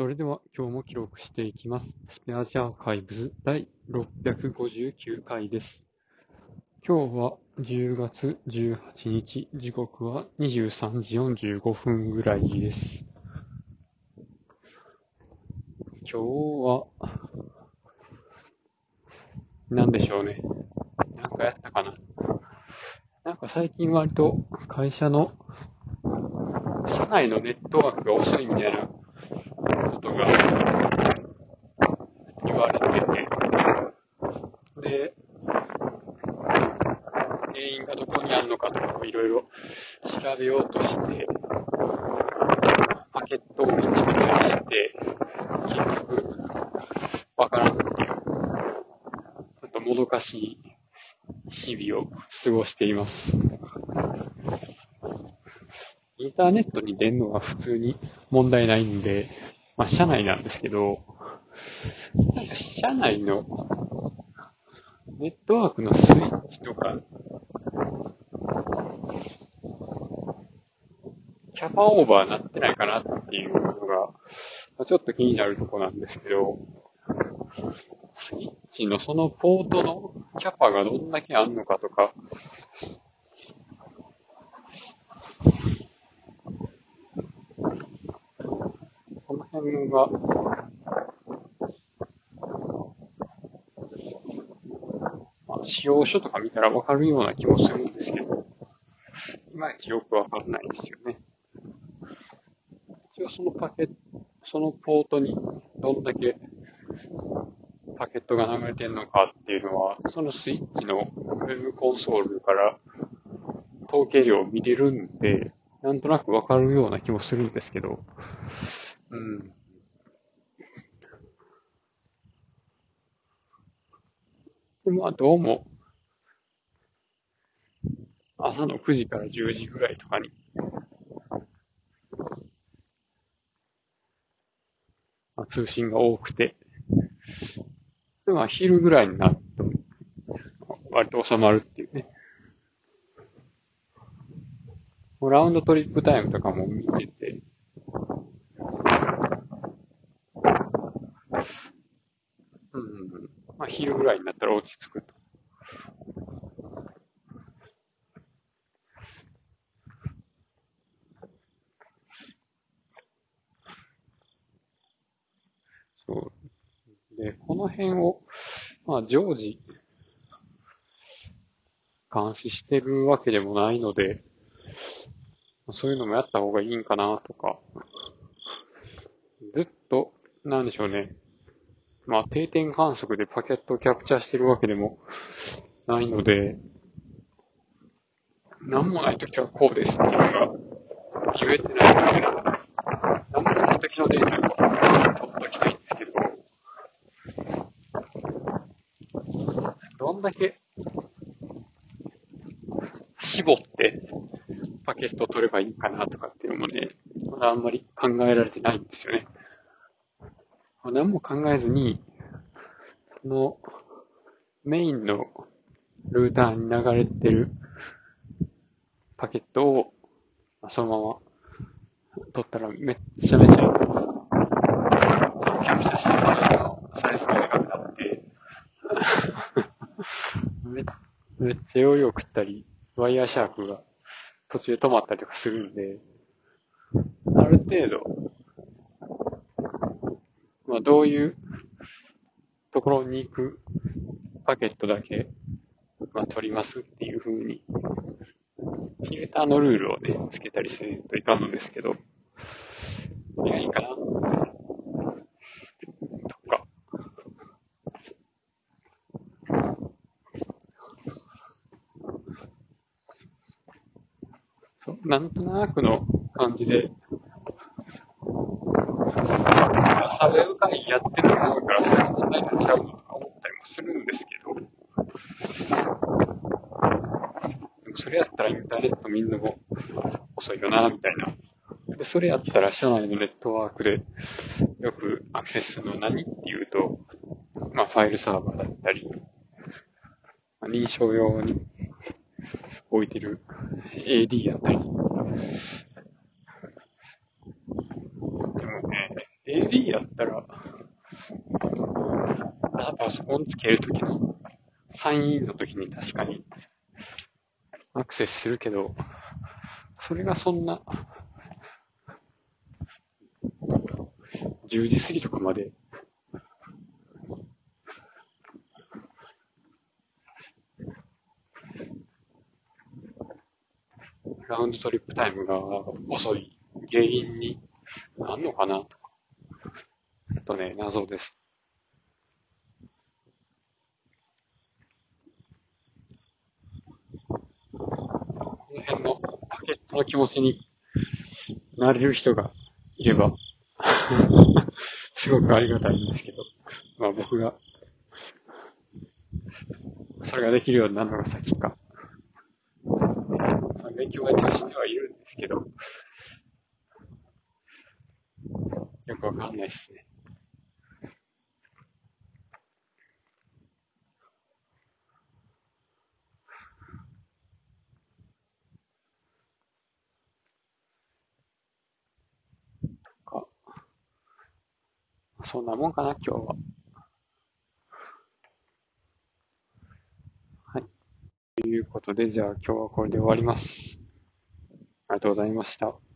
それでは今日も記録していきます。スペアジアーカイブズ第659回です。今日は10月18日、時刻は23時45分ぐらいです。今日は、何でしょうね。なんかやったかな。なんか最近割と会社の社内のネットワークが遅いみたいなことが言われてて、で、原因がどこにあるのかとかをいろいろ調べようとして、パケットを見てみたりして、結局、わからんっていう、ちょっともどかしい日々を過ごしています。インターネットに出るのは普通に問題ないんで、まあ、社内なんですけど、なんか社内のネットワークのスイッチとか、キャパオーバーなってないかなっていうのが、まあちょっと気になるとこなんですけど、スイッチのそのポートのキャパがどんだけあるのかとか、この辺が、まあ、使用書とか見たらわかるような気もするんですけど、いまいちよくわかんないですよね。一応そのパケット、そのポートにどんだけパケットが流れてるのかっていうのは、そのスイッチのウェブコンソールから統計量を見れるんで、なんとなくわかるような気もするんですけど、うん。でも、どうも、朝の9時から10時ぐらいとかに、まあ、通信が多くて、でまあ、昼ぐらいになると、割と収まるっていうね。もうラウンドトリップタイムとかも見てて、うん、まあ、昼ぐらいになったら落ち着くと。そう。で、この辺を、まあ、常時、監視してるわけでもないので、そういうのもやった方がいいんかなとか、ずっと、なんでしょうね。まあ、定点観測でパケットをキャプチャーしてるわけでもないので、なんもないときはこうですっていうのが言えてないので、なんもないときのデータを取っときたいんですけど、どんだけ絞ってパケットを取ればいいかなとかっていうのもね、まだあんまり考えられてないんですよね。何も考えずに、そのメインのルーターに流れてるパケットをそのまま取ったらめっちゃめちゃ、そのキャプチャーしたサイズがでかくなって、めめっちゃ容量食ったり、ワイヤーシャークが途中で止まったりとかするんで、ある程度、まあどういうところに行くパケットだけ、まあ取りますっていう風に、フィルターのルールをね、つけたりするといかんのですけど、いや、いいかなとか。そう、なんとなくの感じで、朝ウェブ会やってると思うから、それが問題になっちゃうのとか思ったりもするんですけど、でもそれやったらインターネット見んのも遅いよな、みたいな。で、それやったら社内のネットワークでよくアクセスするのは何っていうと、まあファイルサーバーだったり、まあ認証用に置いてる AD やったり。D やったら、あパソコンつけるときの、サインインのときに確かにアクセスするけど、それがそんな、10時過ぎとかまで、ラウンドトリップタイムが遅い原因になんのかな。と、っとね、謎です。この辺のパケットの気持ちになれる人がいれば すごくありがたいんですけど、まあ僕が、それができるようになるのが先か。その勉強が一応してはいるんですけど、よくわかんないっすね。そんなもんかな、今日は。はい。ということで、じゃあ今日はこれで終わります。ありがとうございました。